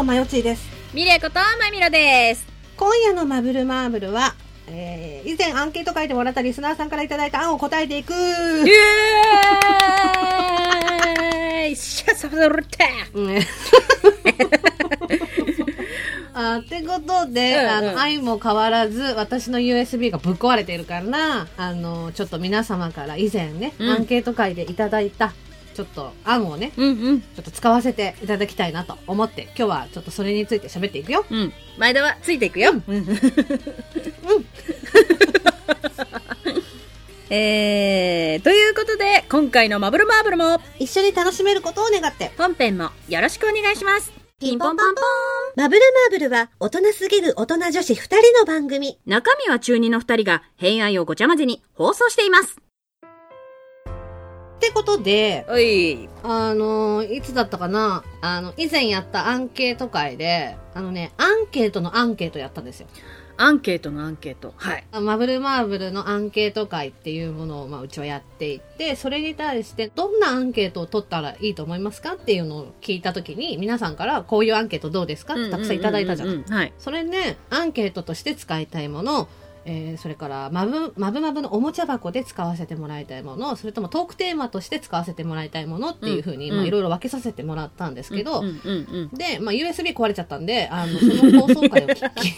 ことまよちーです。ミレイことまみろです。今夜のマブルマーブルは、えー、以前アンケート書いてもらったリスナーさんからいただいた案を答えていく。イエーイシャサブルタうん あってことで、うんうんあの、愛も変わらず、私の USB がぶっ壊れているから、あの、ちょっと皆様から以前ね、うんアンケート会でいただいた、ちょっと案をね、うんうん。ちょっと使わせていただきたいなと思って、今日はちょっとそれについて喋っていくよ。うん。前田はついていくよ。うん。えー、ということで、今回のマブルマーブルも、一緒に楽しめることを願って。本編もよろしくお願いします。ピンポンパンポン。マブルマーブルは、大人すぎる大人女子二人の番組。中身は中二の二人が、偏愛をごちゃ混ぜに放送しています。ってことで、おい。あのいつだったかな？あの、以前やったアンケート会で、あのね、アンケートのアンケートやったんですよ。アンケートのアンケート。はい。マブルマーブルのアンケート会っていうものを、まあ、うちはやっていて、それに対して、どんなアンケートを取ったらいいと思いますかっていうのを聞いたときに、皆さんから、こういうアンケートどうですか？ってたくさんいただいたじゃん。はい。それね、アンケートとして使いたいもの、えーそれからマブ、マブマブのおもちゃ箱で使わせてもらいたいもの、それともトークテーマとして使わせてもらいたいものっていうふうに、いろいろ分けさせてもらったんですけど。で、まあ USB 壊れちゃったんで、あの、その放送回を聞き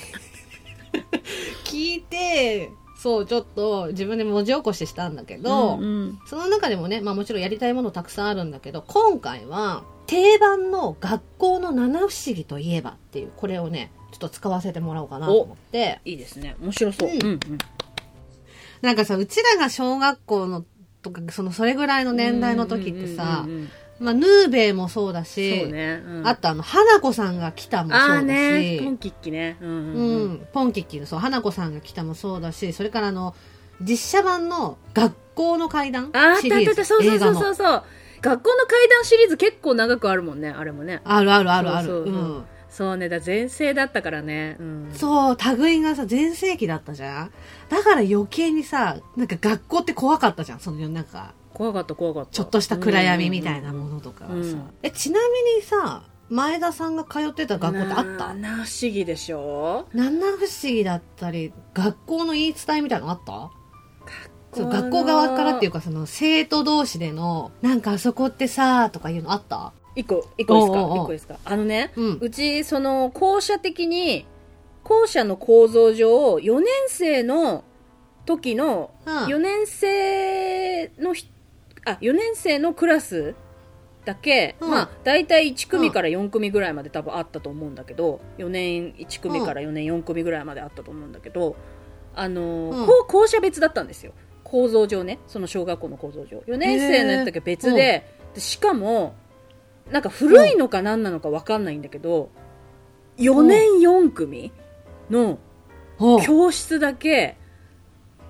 聞いて、そう、ちょっと自分で文字起こししたんだけど、うんうんその中でもね、まあもちろんやりたいものたくさんあるんだけど、今回は定番の学校の七不思議といえばっていう、これをね、ちょっと使わせてもらおうかなと思って、いいですね。面白そう。うんうんうん。なんかさ、うちらが小学校のとか、そのそれぐらいの年代の時ってさまあヌーベイもそうだし、ね。うんあとあの、花子さんが来たもそうだし、ね。ポンキッキね。うんううんん、ポンキッキの、そう、花子さんが来たもそうだし、それからあの、実写版の学校の階段あーあったあシリーズったあった。そうそうそうそうそう。学校の階段シリーズ結構長くあるもんね。あれもね。あるあるあるある。そうそうそううんそうね。だ全盛だったからね。うん。そう、類がさ、全盛期だったじゃん？だから余計にさ、なんか学校って怖かったじゃんその、なんか、怖かった怖かった。ちょっとした暗闇みたいなものとかはさ。うんえ、ちなみにさ、前田さんが通ってた学校ってあった？なな不思議でしょ？七不思議だったり、学校の言い伝えみたいなのあった？そう、学校の学校側からっていうか、その、生徒同士での、なんかあそこってさ、とかいうのあった？一個、一個いいですか？一個いいですか？あのね、うん。うち、その、校舎的に、校舎の構造上、4年生の時の、うん。4年生のひ、あ、4年生のクラスだけ、うん。まあ、大体1組から4組ぐらいまで多分あったと思うんだけど、4年1組から4年4組ぐらいまであったと思うんだけど、あのーうん。校舎別だったんですよ。構造上ね、その小学校の構造上。4年生のやつだけ別で、でしかも、なんか古いのか何なのか分かんないんだけど、4年4組の教室だけ、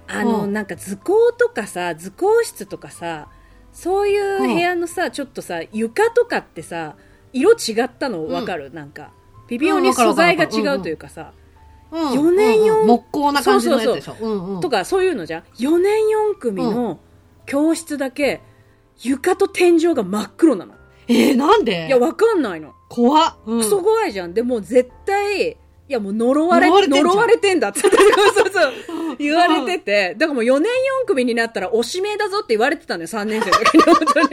あの、うん。なんか図工とかさ、図工室とかさ、そういう部屋のさ、ちょっとさ、床とかってさ、色違ったの？分かる、なんか。微妙に素材が違うというかさ、うん。4年四うんうん。木工な感じのやつでしょ？うんうん。とかそういうのじゃん。4年4組の教室だけ、床と天井が真っ黒なの。えー、なんで？いや、わかんないの。怖っ。うんクソ怖いじゃん。でもう絶対、いやもう呪われ、呪われてんじゃん呪われてんだって。そうそうそう。言われてて、だからもう4年4組になったらおしめだぞって言われてたのよ、3年生の時に。本当に。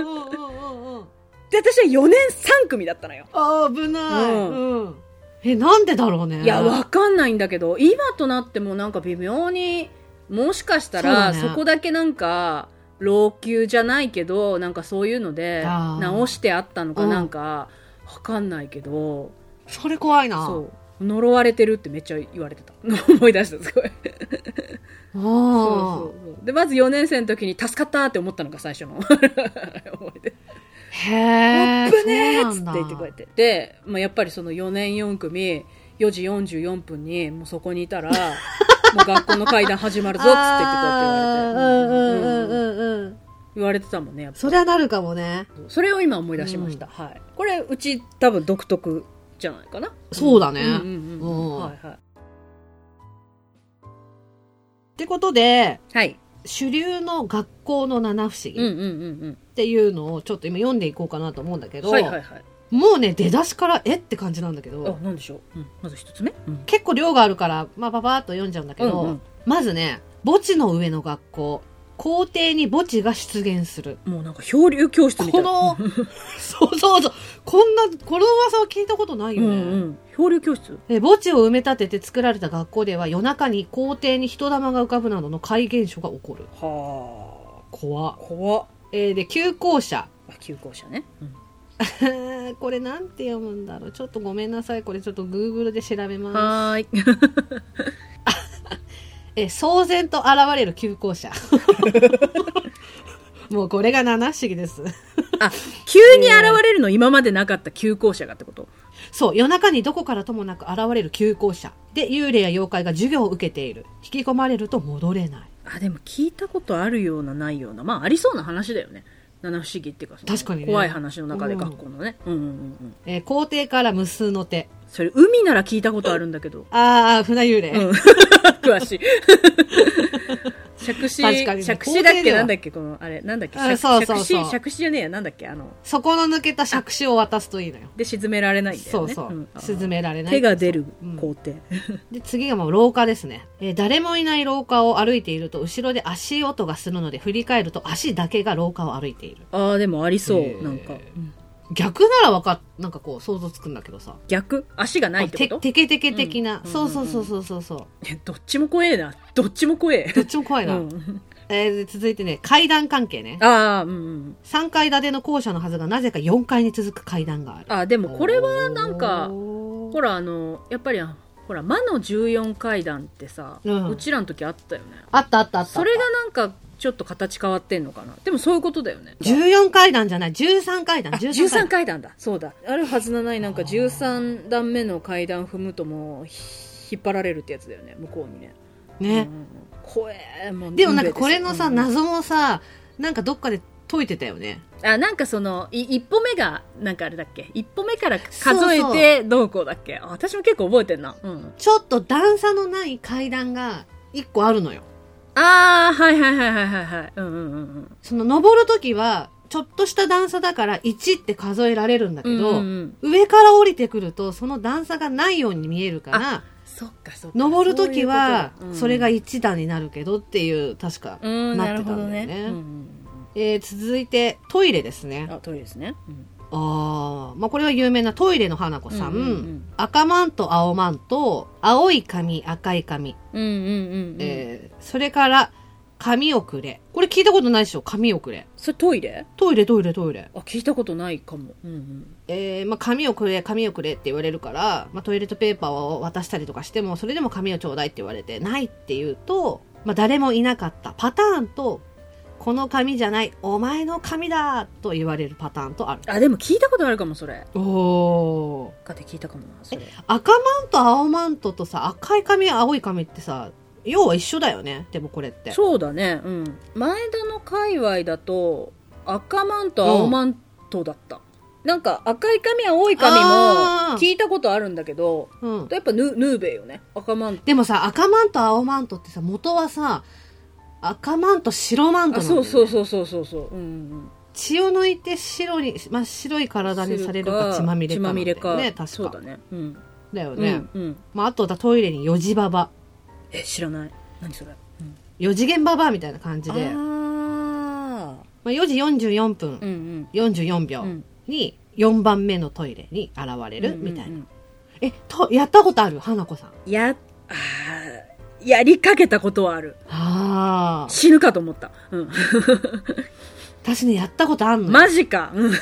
うんうんうんうんうんで、私は4年3組だったのよ。あー危ない。うんうん。え、なんでだろうね。いや、わかんないんだけど、今となってもなんか微妙に、もしかしたら、そ,、ねこだけなんか、老朽じゃないけど、なんかそういうので、直してあったのかうんなんか、わかんないけど、それ怖いな。そう。呪われてるってめっちゃ言われてた。思い出した、すごい。そうあそうそう。で、まず4年生の時に助かったって思ったのが最初の 思い出。あ。へえ。ぶねーっつって言ってこうやって。で、まあ、やっぱりその4年4組、4時44分にもうそこにいたら、もう学校の階段始まるぞっつって言ってこうやって言われて。うんうんうんうんうんうん。言われてたもんね、やっぱそりゃなるかもね。それを今思い出しました。はい。これ、うち多分独特じゃないかな。そうだねうんうんうんううんん。はいはい。ってことで、はい。主流の学校の七不思議っうんうんうんていうのをちょっと今読んでいこうかなと思うんだけうん。ど、はいはいはい。もうね、出だしからえって感じなんだけあど、なんでしょう、うん、まず一つ目、うん。結構量があるから、まあ、ばばーっと読んじゃうんだけど、うんうん。まずね、墓地の上の学校、校庭に墓地が出現する。もうなんか漂流教室みたいこなの、そうそうそう、こんな、この噂は聞いたことないよね。うんうん。漂流教室？で墓地を埋め立てて作られた学校では夜中に校庭に人玉が浮かぶなどの怪現象が起こる。はあ。怖っ。えーで、旧校舎。あ休校舎ね、うん これなんて読むんだろう。ちょっとごめんなさい。これちょっと Google で調べます。はーい えー騒然と現れる旧校舎。もうこれが七不思議です。あ急に現れるの今までなかった休校舎がってこと？そう、夜中にどこからともなく現れる旧校舎。で、幽霊や妖怪が授業を受けている。引き込まれると戻れない。あでも聞いたことあるようなないようなまあありそうな話だよね七不思議っていうか確かにね。怖い話の中で学校のね、うん、うんうんうん。えー校庭から無数の手。それ海なら聞いたことあるんだけど。あー、船幽霊。うん。詳しい杓子確かにね。杓子だっけ？なんだっけ？このあれ。なんだっけ？あそうそうそう。杓子杓子じゃねえや。なんだっけ？あの。そこの抜けた杓子を渡すといいのよ。で沈められないんだよね。そうそう。ん。沈められない。手が出るう。ん。工程、で、次がもう廊下ですね。えー誰もいない廊下を歩いていると、後ろで足音がするので、振り返ると足だけが廊下を歩いている。ああでもありそう、なんか、うん逆ならわかっ、なんかこう想像つくんだけどさ。逆？足がないってこと？てテケテケ的な、うんそうそうそうそうそうそう。えどっちも怖えなどっちも怖えどっちも怖いな。うんえーで続いてね、階段関係ね。ああうんうん3階建ての校舎のはずが、なぜか4階に続く階段がある。あでもこれはなんかほらあのやっぱりほら魔の14階段ってさ、ううんちらの時あったよねあったあったあった。それがなんかちょっと形変わってんのかな？でもそういうことだよね。14階段じゃない、13階段、あ13 13階段。階段だ。そうだ。あるはずのないなんか13段目の階段踏むともうひ引っ張られるってやつだよね。向こうにね。ね。うん怖えもうでもなんかこれのさ、謎もさ、なんかどっかで解いてたよね。うんあなんかそのい一歩目がなんかあれだっけ？一歩目から数えてどうこうだっけ？あ私も結構覚えてんな、うん、ちょっと段差のない階段が1個あるのよ。ああはいはいはいはいはいはい。うんうんうんうん。その登るときは、ちょっとした段差だから1って数えられるんだけど、うんうんうん。上から降りてくるとその段差がないように見えるから、そっかそっか。登るときはそれが1段になるけどっていう、確かなってたんだよね。ね、うんうんえー続いてトイレですね。うん、。あトイレですね、うんああ、まあこれは有名なトイレの花子さん。うんうんうん赤マント、青マント、青い髪、赤い髪。うんうんうんうんえーそれから、髪をくれ。これ聞いたことないでしょ？髪をくれ。それトイレ？トイレ、トイレ、トイレ。あ聞いたことないかも、うんうん、えーまあ、紙をくれ、紙をくれって言われるから、まあ、トイレットペーパーを渡したりとかしても、それでも紙をちょうだいって言われて、ないって言うと、まあ、誰もいなかったパターンと、この紙じゃない、お前の紙だと言われるパターンとある。あでも聞いたことあるかもそれおー。かで聞いたかもなそれ赤マント、青マントとさ、赤い紙、青い紙ってさ、要は一緒だよね。でもこれって。そうだねうん前田の界隈だと赤マント青マントだった、なんか赤い髪青い髪も聞いたことあるんだけどうん。やっぱヌヌーベよね赤マントでもさ、赤マント、青マントってさ、元はさ、赤マント、白マントね。そうそうそうそうそうそう。うんうん血を抜いて白に、真っ白い体にされるか血まみれかね。血まみれ確か。そうだね。うん。だよね。うんうん。まあ、あとだトイレに四時ババ。え知らない。何それ、うん、四次元ババアみたいな感じで、あまあ、4時44分、ーうん44秒うんうん。に4番目のトイレに現れるみたいな。うんうんうん。え、と、やったことある？花子さん。やあーやりかけたことはある。ああ。死ぬかと思った、うん、私ね、やったことあんのよ。マジか、うん。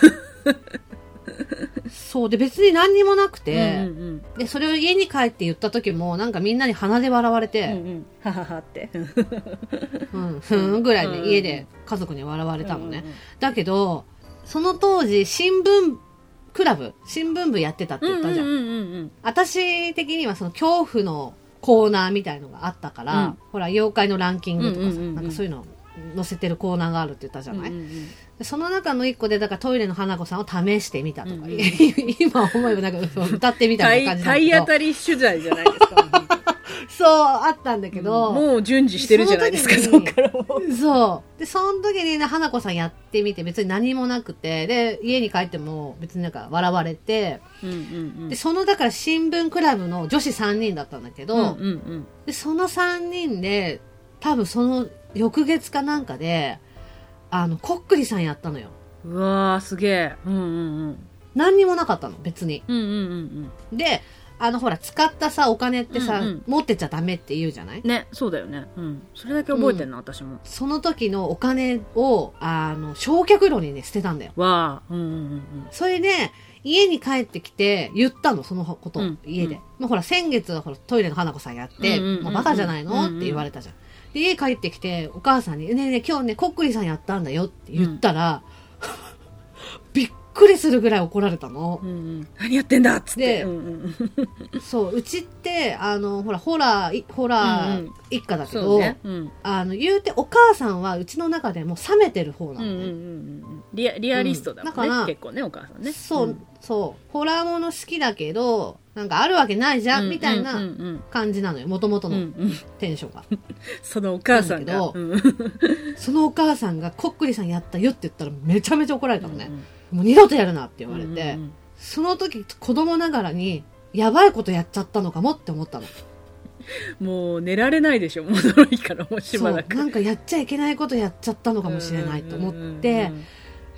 そう。で、別に何にもなくうんて、うん。で、それを家に帰って言った時も、なんかみんなに鼻で笑われうんうて、ん。はははって。うん、ふーんぐらいでうん。家で家族に笑われたのね。うんうんだけど、その当時、新聞クラブ、新聞部やってたって言ったじゃん。うんうんうんうん。私的にはその恐怖のコーナーみたいのがあったから、うん。ほら、妖怪のランキングとかさ、なんかそういうの載せてるコーナーがあるって言ったじゃない、うんうんうん。でその中の一個で、だからトイレの花子さんを試してみたとか、うんうん今思えばなんか歌ってみたみたいな感じ 体当たり取材じゃないですかそう、あったんだけど、もう順次してるじゃないですか、そっからもう。そう。で、その時にね、花子さんやってみて別に何もなくて、で、家に帰っても別になんか笑われて、うんうんで、その、だから新聞クラブの女子3人だったんだけど、うん。うんうんで、その3人で、多分その翌月かなんかで、あの、こっくりさんやったのよ。うん。うわー、すげえ。うんうんうん。何にもなかったの、別に。うんうんうんで、あの、ほら、使ったさ、お金ってさ、うんうん持ってちゃダメって言うじゃない？うん。ね、そうだよね。うん。それだけ覚えてんな、私も。その時のお金を、あの、焼却炉にね、捨てたんだよ。わー。うんうんうんそれで、家に帰ってきて言ったの、そのこと、うん家で。うんまあ、ほら、先月はほら、トイレの花子さんやって、うんうんうんうんまあ、バカじゃないの、うんうんって言われたじゃん。で、家帰ってきて、お母さんに、ねえねえ、今日ね、こっくりさんやったんだよって言ったら、くりするぐらい怒られたのう。ん。うんうん。何やってんだっつって。でうんうんうん。そう、うちって、あの、ほら、ホラーい、ホラーうんうん一家だけど、そうね。うん。あの、言うて、お母さんはうちの中でも冷めてる方なのね。うんうんうんうん。リアリアリストだもんね、うんだから結構ね、お母さんね。そう、んそう。ホラーもの好きだけど、なんかあるわけないじゃん、みたいな感じなのよ。もともとの。テンションが。そのお母さんが。そのお母さんがこっくりさんやったよって言ったらめちゃめちゃ怒られたのね。うんもう二度とやるなって言われて、その時子供ながらにやばいことやっちゃったのかもって思ったの。うんもう寝られないでしょ、もう驚いから、もうしそう。ばらく。なんかやっちゃいけないことやっちゃったのかもしれないと思って、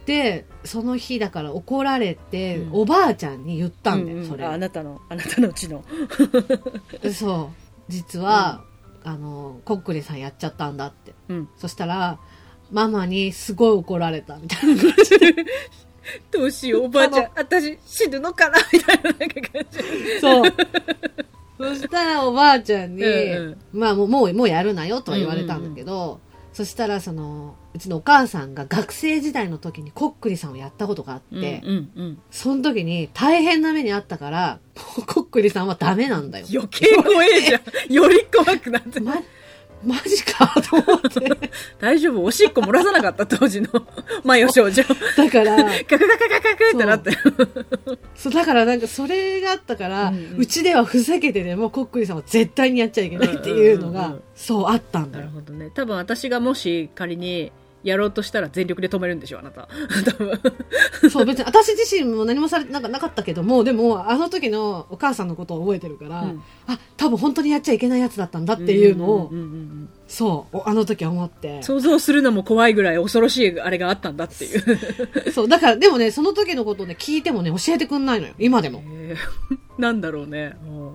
で、その日だから怒られて、うんおばあちゃんに言ったんだよ、うんうんそれをああなたの、あなたのうちの。そう。実は、あの、こっくりさんやっちゃったんだって。うん。そしたら、ママにすごい怒られたみたいな感じで。どうしよう、おばあちゃん、私死ぬのかな？みたいななんか感じ。そう。そしたらおばあちゃんに、うんまあもう、もう、もうやるなよとは言われたんだけど、そしたらその、うちのお母さんが学生時代の時にこっくりさんをやったことがあって、うんうんうん。その時に大変な目にあったから、こっくりさんはダメなんだよ。余計怖えじゃん。より怖くなって。ま、マジかと思って。大丈夫おしっこ漏らさなかった当時の マヨ少女。だから、カクカクカクカクってなって。そう、だからなんかそれがあったから、ううんちではふざけてでも、こっくりさんは絶対にやっちゃいけないっていうのがうんうんうんうん、そうあったんだよ。なるほどね。多分私がもし仮にやろうとしたら全力で止めるんでしょ、あなた。多分。そう、別に私自身も何もされてなんかなかったけども、でも、あの時のお母さんのことを覚えてるから、うんあ、多分本当にやっちゃいけないやつだったんだっていうのを、んんうんうんそう、あの時は思って。想像するのも怖いぐらい恐ろしいあれがあったんだっていう。そう、だから、でもね、その時のことをね、聞いてもね、教えてくんないのよ。今でも。え ーなんだろうね。うん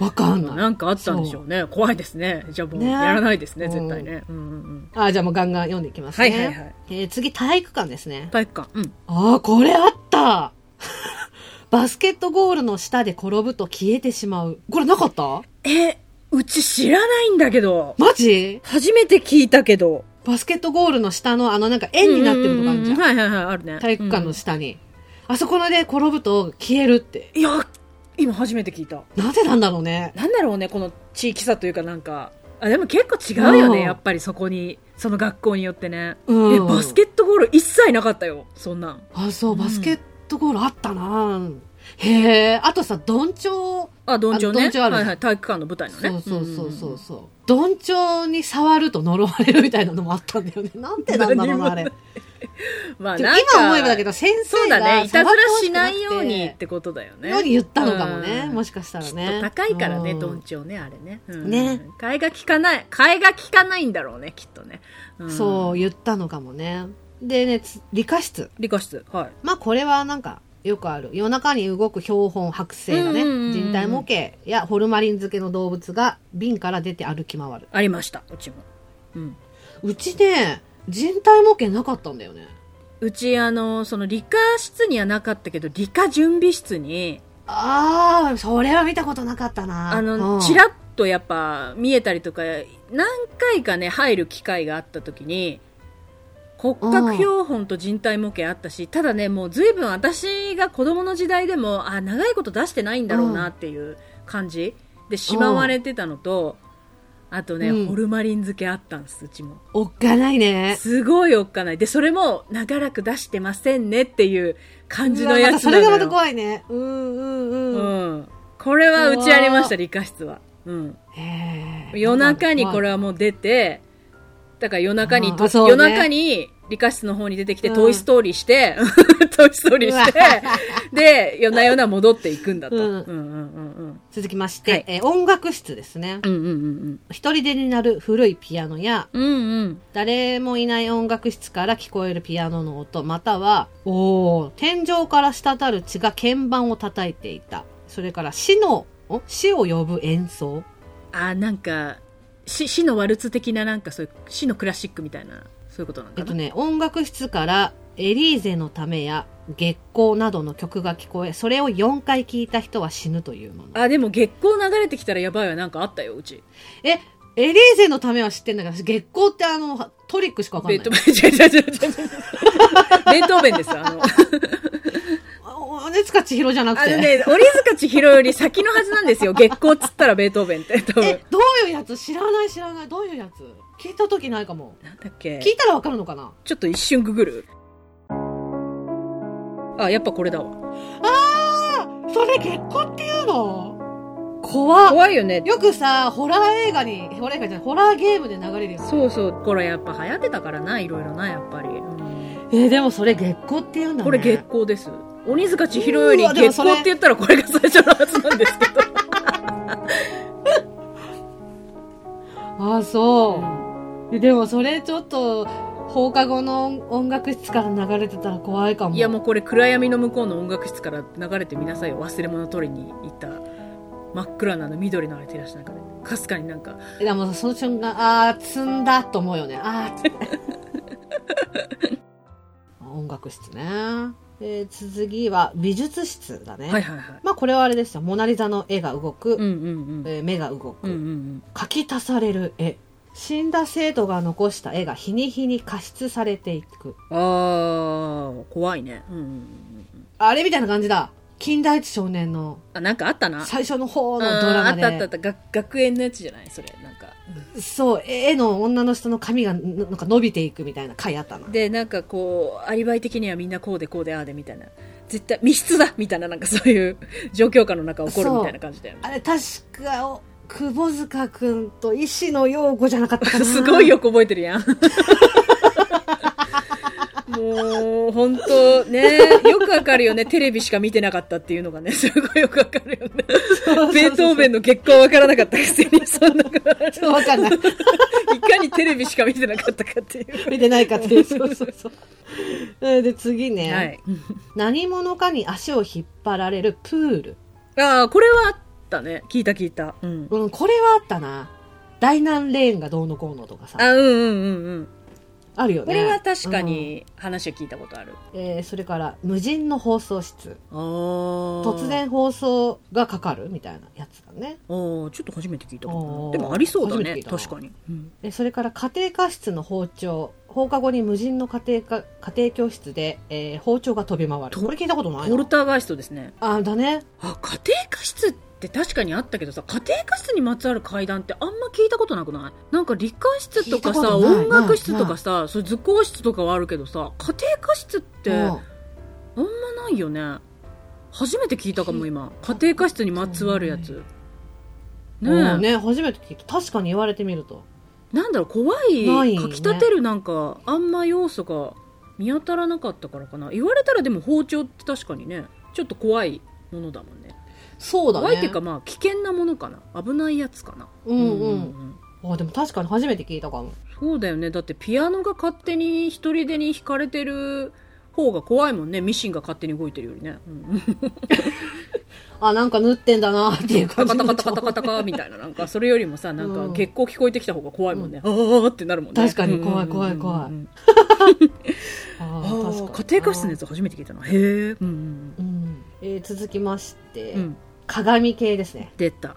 わかんない。なんかあったんでしょうね。怖いですね。じゃあもうねやらないですね、絶対ね。うんうんうんあ、じゃあもうガンガン読んでいきますね。はいはいはいえー次、体育館ですね。体育館。うん。ああ、これあった バスケットゴールの下で転ぶと消えてしまう。これなかった？え、うち知らないんだけど。マジ？初めて聞いたけど。バスケットゴールの下のあのなんか円になってるとこあるじゃん。はいはいはい、あるね。体育館の下に。あそこで転ぶと消えるって。うんいや、今初めて聞いた。なぜなんだろうね。なんだろうね、この地域差というかなんか。あ、でも結構違うようんね、やっぱりそこに。その学校によってね。うんえ、バスケットゴール一切なかったよ、そんなん。あ、そう、バスケットゴールあったな、へえ。あとさ、どんちょう。あ、どんちょうね。あるはいはい、体育館の舞台のね。そうそうそうそうそう。どんちょうに触ると呪われるみたいなのもあったんだよね。なんてなんだろうな、あれ。まあ、今思えばだけど、先生がだね。いたずらしないようにってことだよね。ように言ったのかもね。うんもしかしたらきっね。と高いからね、うんどんちょうね、あれね。うんね。替えが効かない。替えが効かないんだろうね、きっとね。んそう、言ったのかもね。でね、つ理科室。理科室。はい。まあこれはなんか、よくある。夜中に動く標本、剥製がね、人体模型やホルマリン漬けの動物が瓶から出て歩き回る。ありました、うちも。うん。うちね、人体模型なかったんだよね。うち、あの、その理科室にはなかったけど、理科準備室に、ああ、それは見たことなかったな。あの、うんちらっとやっぱ見えたりとか、何回かね、入る機会があった時に、骨格標本と人体模型あったし、ただね、もう随分私が子供の時代でも、あ、長いこと出してないんだろうなっていう感じでしまわれてたのと、あとね、うんホルマリン漬けあったんです、うちも。おっかないね。すごいおっかない。で、それも長らく出してませんねっていう感じのやつなのよ。れがまた怖いね。うんうんうん。うん。これはうちありました、理科室は。うん。夜中にこれははもう出て、だから夜中にね夜中に理科室の方に出てきて、うんトイストーリーして、トイストーリーして、で、夜な夜な戻っていくんだと。うんうんうんうん続きまして、はいえー音楽室ですね。うん。うんうんうん一人でになる古いピアノや、うん。うんうん。誰もいない音楽室から聞こえるピアノの音、または、おー天井から滴る血が鍵盤を叩いていた。それから死の、お死を呼ぶ演奏。あ、なんか、死死のワルツ的ななんかそういう、死のクラシックみたいな、そういうことなんかな。えっとね、音楽室からエリーゼのためや月光などの曲が聞こえ、それを4回聞いた人は死ぬというもの。あ、でも月光流れてきたらやばいわ。なんかあったよ、うち。え、エリーゼのためは知ってんだけど、私月光ってあの、トリックしかわかんないベート。ーベン、違う違う違う違う。ベートーベンです、あの。あ鬼塚千尋じゃなくて。あのね、鬼塚千尋より先のはずなんですよ。月光っつったらベートーベンって。多分。え、どういうやつ？知らない知らない。どういうやつ？聞いた時ないかも。なんだっけ？聞いたらわかるのかな？ちょっと一瞬ググる。あ、やっぱこれだわ。ああそれ月光っていうの？怖っ。怖いよね。よくさ、ホラー映画に、ホラー映画じゃない、ホラーゲームで流れるよね。そうそう。これやっぱ流行ってたからな、いろいろな、やっぱり。えーでもそれ月光って言うんだね。これ月光です。鬼塚千尋より月光って言ったらこれが最初のはずなんですけど。あ あ、そう。でもそれちょっと、放課後の音楽室から流れてたら怖いかも。いやもうこれ暗闇の向こうの音楽室から流れてみなさいよ。忘れ物取りに行った真っ暗なあの緑のあれ照らしなんかで。かすかになんか、えでもその瞬間、ああ、積んだと思うよね。ああ、音楽室ね。で、次は美術室だね。はいはいはい。まあこれはあれですよ。モナリザの絵が動く、うんうんうん。えー目が動く、うんうんうん。書き足される絵。死んだ生徒が残した絵が日に日に加筆されていく。あー、怖いね。うんうんうんうん。あれみたいな感じだ。近代一少年のあ、なんかあったな。最初の方うんのドラマで。あったあったあった。学学園のやつじゃない？それ。そう、絵の女の人の髪がななんか伸びていくみたいな回あったな。で、なんかこう、アリバイ的にはみんなこうでこうでああでみたいな。絶対密室だみたいな、なんかそういう状況下の中起こるみたいな感じだよね。あれ確か、お窪塚くんと石野陽子じゃなかったかな。すごいよく覚えてるやん。本当ね、よくわかるよね。テレビしか見てなかったっていうのがね、すごいよくわかるよね。ベートーベンの結婚わからなかったくせに、そんな、そう、わかんない。いかにテレビしか見てなかったかっていう。見てないかっていう。そうそうそう。えーで、次ね、はい。何者かに足を引っ張られるプール。ああ、これはあったね。聞いた聞いた。うん。うん、これはあったな。大南レーンがどうのこうのとかさ。あ、うんうんうんうん。あるよね。これは確かに話は聞いたことある。うん。えーそれから、無人の放送室。あ突突。然放送がかかるみたいなやつだね。ああ、ちょっと初めて聞いたかあもーでもありそうだね。確かに。うんえそれから家庭科室の包丁。放課後に無人の家庭科家庭教室で、えー包丁が飛び回る。とこれ聞いたことないな。ポルターガイストですね。あ、だね。あ、家庭科室って確かにあったけどさ、家庭科室にまつわる階段ってあんま聞いたことなくない？なんか理科室とかさ、音楽室とかさ、そういう図工室とかはあるけどさ、家庭科室ってうんあんまないよね。初めて聞いたかも今。家庭科室にまつわるやつ。ねね、初めて聞いた。確かに言われてみると。なんだろう、怖い、ないよね書き立てるなんか、あんま要素が見当たらなかったからかな。言われたらでも包丁って確かにね、ちょっと怖いものだもんね。そうだね。怖いっていうかまあ、危険なものかな。危ないやつかな。うんうん。んあ、でも確かに初めて聞いたかも。そうだよね。だってピアノが勝手に一人でに弾かれてる方が怖いもんね。ミシンが勝手に動いてるよりね。うん、あ、なんか縫ってんだなっていうカ感じタカタカタカタカタみたいな。なんかそれよりもさ、なんかうん月光聞こえてきた方が怖いもんね。ああってなるもんね。確かに怖いうん怖い怖いうんうんうんああーあ、家庭科室のやつ初めて聞いたな。へえ。うんうんうん。えー続きまして、うん。うん。鏡系ですね。出た。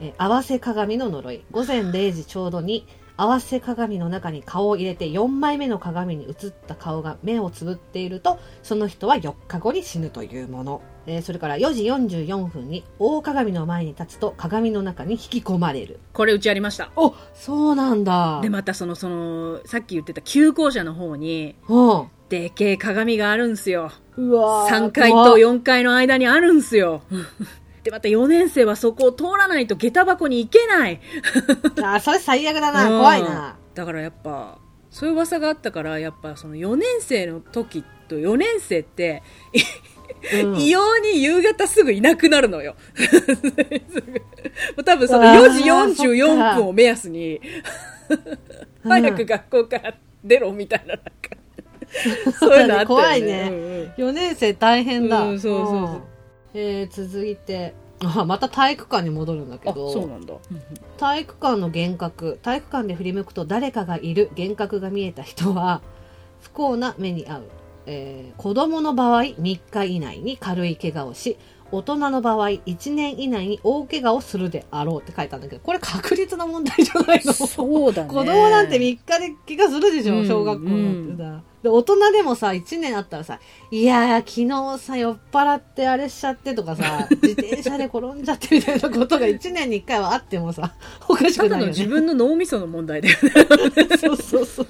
えー合わせ鏡の呪い。午前0時ちょうどに、合わせ鏡の中に顔を入れて4枚目の鏡に映った顔が目をつぶっていると、その人は4日後に死ぬというもの。えーそれから4時44分に大鏡の前に立つと鏡の中に引き込まれる。これうちありました。おそうなんだ。で、またその、その、さっき言ってた旧校舎の方に、うん。でけえ鏡があるんすよ。うわー3階と怖っ4階の間にあるんすよ。ってまた4年生はそこを通らないと下駄箱に行けない。あ、それ最悪だな。うん怖いな。だからやっぱ、そういう噂があったから、やっぱその4年生の時と4年生って、うん異様に夕方すぐいなくなるのよ。多分そのあー4時44分を目安に、うん早く学校から出ろみたいな、なんか、そういうのあったよね。怖いねうんうん4年生大変だ。うんそうそうそうんえー続いて、あ、また体育館に戻るんだけあ、そうど、なんだ。体育館の幻覚、体育館で振り向くと誰かがいる幻覚が見えた人は、不幸な目に遭う。えー子供の場合、3日以内に軽い怪我をし、大人の場合、1年以内に大怪我をするであろうって書いたんだけど、これ確率の問題じゃないのそうだね。子供なんて3日で怪我するでしょ、うん小学校なんてさ。で、大人でもさ、1年あったらさ、いやー、昨日さ、酔っ払ってあれしちゃってとかさ、自転車で転んじゃってみたいなことが1年に1回はあってもさ、おかしくないよね。ただの自分の脳みその問題だよね。そうそうそう。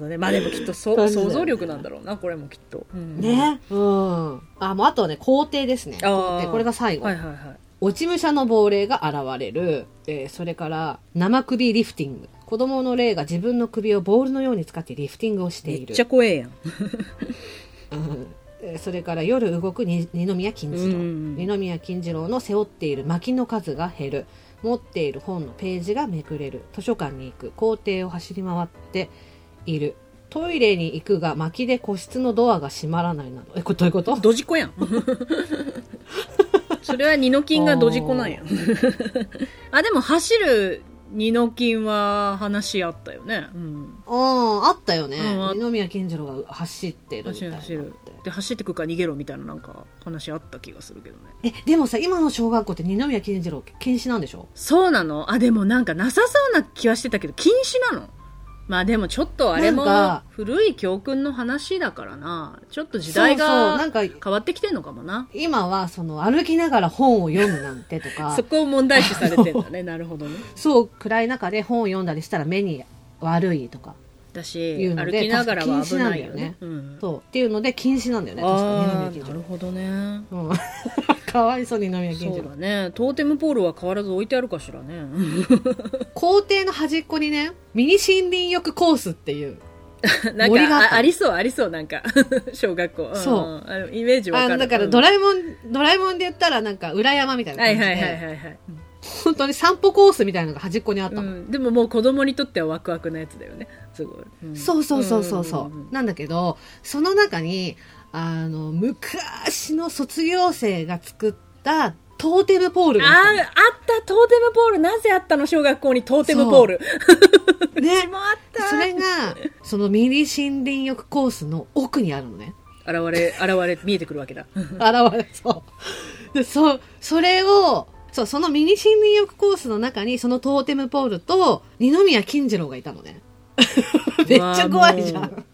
どね。まあでもきっと想像力なんだろうな、これもきっと。うんね。うん。あ、もうあとはね、皇帝ですね。これが最後。はいはいはい。落ち武者の亡霊が現れる、えーそれから生首リフティング子供の霊が自分の首をボールのように使ってリフティングをしているめっちゃ怖えやん。うんえーそれから夜動くに二宮金次郎、うん二宮金次郎の背負っている薪の数が減る持っている本のページがめくれる図書館に行く校庭を走り回っているトイレに行くが薪で個室のドアが閉まらないなどえこれどういうこと？ドジコやん。それは二の金がドジコなんや。あ、でも走る二の金は話あったよね。うん。あああったよね、うんあ二宮金次郎が走ってるみた走るいなのって走る。で、走ってくから逃げろみたいななんか話あった気がするけどね。えでもさ今の小学校って二宮金次郎禁止なんでしょ？そうなのあ、でもなんかなさそうな気はしてたけど、禁止なのまあでもちょっとあれも古い教訓の話だからな。ちょっと時代がなんか変わってきてんのかもな。今はその歩きながら本を読むなんてとか そこを問題視されてんだね。なるほどね。そう暗い中で本を読んだりしたら目に悪いとかだし、歩きながらは危ないよね。そうっていうので禁止なんだよね確か二ああ、宮金次郎なるほどね。うん かわいそうに二宮金そうだね。トーテムポールは変わらず置いてあるかしらね。校庭の端っこにねミニ森林浴コースっていう なん森があったかあ、ありそう、ありそう、なんか。小学校。そうんあのイメージわかる。だからうんドラえもん、ドラえもんで言ったらなんか裏山みたいなはい感じで、はいはいはいはい。本当に散歩コースみたいなのが端っこにあったの、うん、でももう子供にとってはワクワクなやつだよね。すごい。うんそうそうそうそうそう,、んんんなんだけどその中にあの昔の卒業生が作ったトーテムポールがあーああっった、トーテムポール。なぜあったの？小学校にトーテムポール。ね もあった。それがそのミニ森林浴コースの奥にあるのね現れ、現れ、見えてくるわけだ。現れそうでそそれをそうそのミニ森林浴コースの中にそのトーテムポールと二宮金次郎がいたのね めっちゃ怖いじゃん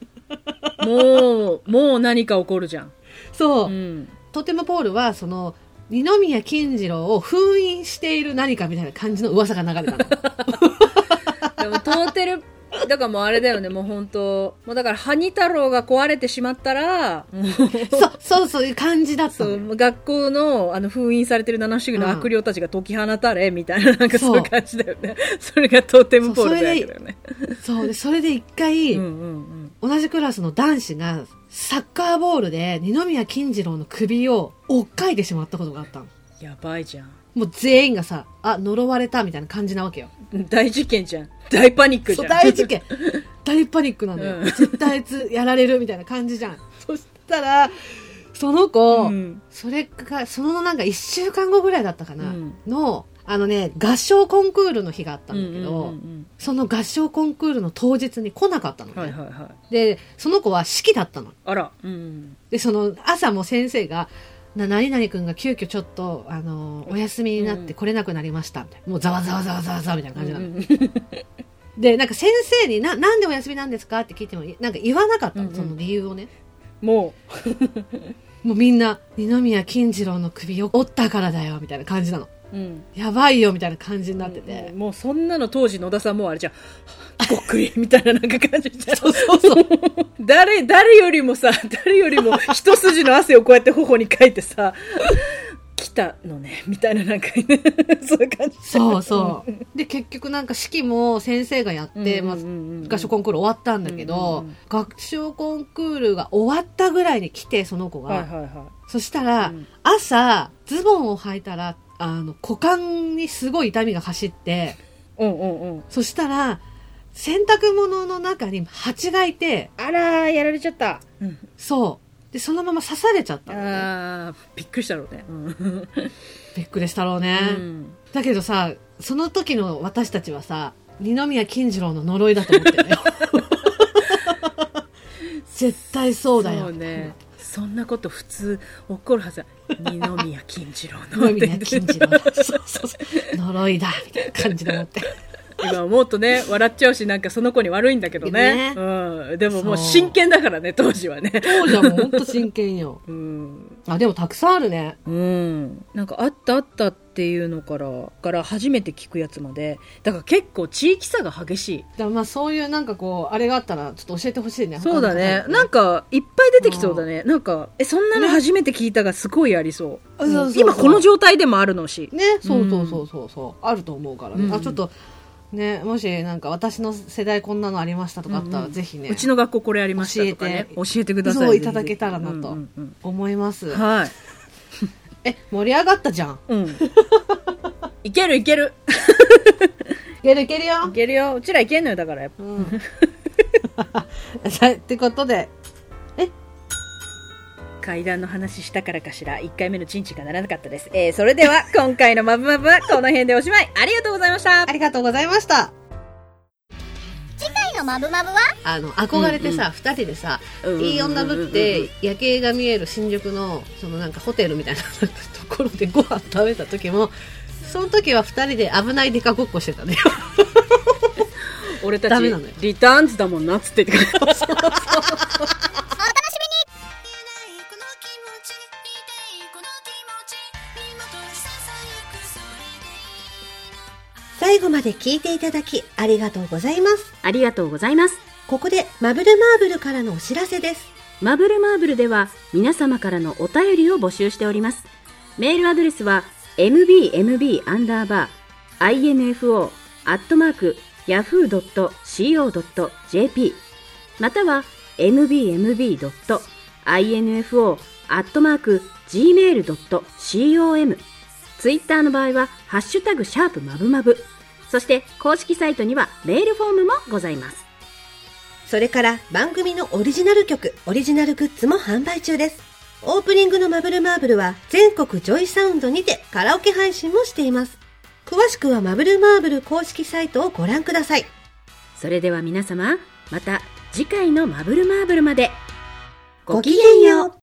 もう、もう何か起こるじゃん。そう、うん。トーテムポールはその二宮金次郎を封印している何かみたいな感じの噂が流れたの でもトーテル、だからもうあれだよね、もう本当もうだから、ハニ太郎が壊れてしまったら、そうそうそういう感じだったそう、学校の、あの、封印されてる七不思議の悪霊たちが解き放たれ、みたいな、なんかそういう感じだよね。それがトーテムポールだよね。そうでそれで一回、うんうん同じクラスの男子がサッカーボールで二宮金次郎の首を追っかいてしまったことがあったのうん。やばいじゃん。もう全員がさあ呪われたみたいな感じなわけよ大事件じゃん。大パニックじゃん。大事件大パニックなんだよ、うん絶対あいつやられるみたいな感じじゃん そしたらその子、うんそれがそのなんか1週間後ぐらいだったかな、うんのあのね合唱コンクールの日があったんだけど、うんうんうんその合唱コンクールの当日に来なかったのね、うんはいはいはい。でその子は式だったのあら。うん。でその朝も先生がな何々君が急遽ちょっとあのお休みになって来れなくなりました。みたいなもうざわざわざわざわざわみたいな感じなの、でなんか先生にななんでお休みなんですかって聞いてもなんか言わなかったの、うんうん。その理由をね。も もうみんな二宮金次郎の首を折ったからだよみたいな感じなのう、うん。やばいよみたいな感じになってて、もうそんなの当時野田さんもうあれじゃん。ごっくりみたいななんか感じじゃん。そうそうそう 誰、誰よりもさ、誰よりも一筋の汗をこうやって頬にかいてさ、ききたのねみたいななんか そういう感じそうそう。で、結局なんか式も先生がやって、まあ、合唱コンクール終わったんだけど、うんうんうん合唱コンクールが終わったぐらいに来て、その子が。はいはいはいそしたら、うん朝、ズボンを履いたら、あの、股間にすごい痛みが走って、うんうんうんそしたら、洗濯物の中に蜂がいて、あらーやられちゃった、うん、そう。で、そのまま刺されちゃったのね。あーびっくりしたろうね、うん びっくりしたろうね。うんだけどさ、その時の私たちはさ、二宮金次郎の呪いだと思ってるよ。絶対そうだよ。そうねそんなこと普通起こるはずだ二宮金次郎の二宮金次郎。そうそうそう。呪いだ、みたいな感じで思って。今思うとね笑っちゃうしなんかその子に悪いんだけどねねうん、でももう真剣だからね当時はね当時はもうほんと真剣よ。うんあ、でもたくさんあるね。うん、なんかあったあったっていうのからから初めて聞くやつまでだから結構地域差が激しい。だまあそういうなんかこう、あれがあったらちょっと教えてほしいね。そうだね。なんかいっぱい出てきそうだね。なんかえそんなの初めて聞いたがすごいありそう,、今この状態でもあるのし。ね、そうそうそうそうそう、あると思うからね。うん。あ、ちょっと、ね、もしなんか私の世代こんなのありましたとかあったら、ぜひね、うちの学校これありましたとかね教えて。くださいそういただけたらなと思います。はい え、盛り上がったじゃん。うん。いけるいける。いけるいけるいよ。けるよ。うちらいけんのよだからやっぱ。うん。さってことで、階段の話したからかしら。1回目のチンチンがならなかったです、えー、それでは今回のマブマブはこの辺でおしまい。ありがとうございました。ありがとうございました。のマブマブは？あの、憧れてさ、二、人でさ、いい女ぶって、夜景が見える新宿の、そのなんかホテルみたいな ところでご飯食べた時も、その時は二人で危ないデカごっこしてたね。俺たちダメなのよ。リターンズだもんなっつって言ってくれた 最後まで聞いていただきありがとうございます。ありがとうございます。ここでマブルマーブルからのお知らせです。マブルマーブルでは皆様からのお便りを募集しております。メールアドレスは mbmb-info-yahoo.co.jp または mbmb.info.gmail.com ツイッターの場合はハッシュタグシャープマブマブそして公式サイトにはメールフォームもございます。それから番組のオリジナル曲、オリジナルグッズも販売中です。オープニングのマブルマーブルは全国ジョイサウンドにてカラオケ配信もしています。詳しくはマブルマーブル公式サイトをご覧ください。それでは皆様、また次回のマブルマーブルまで。ごきげんよう。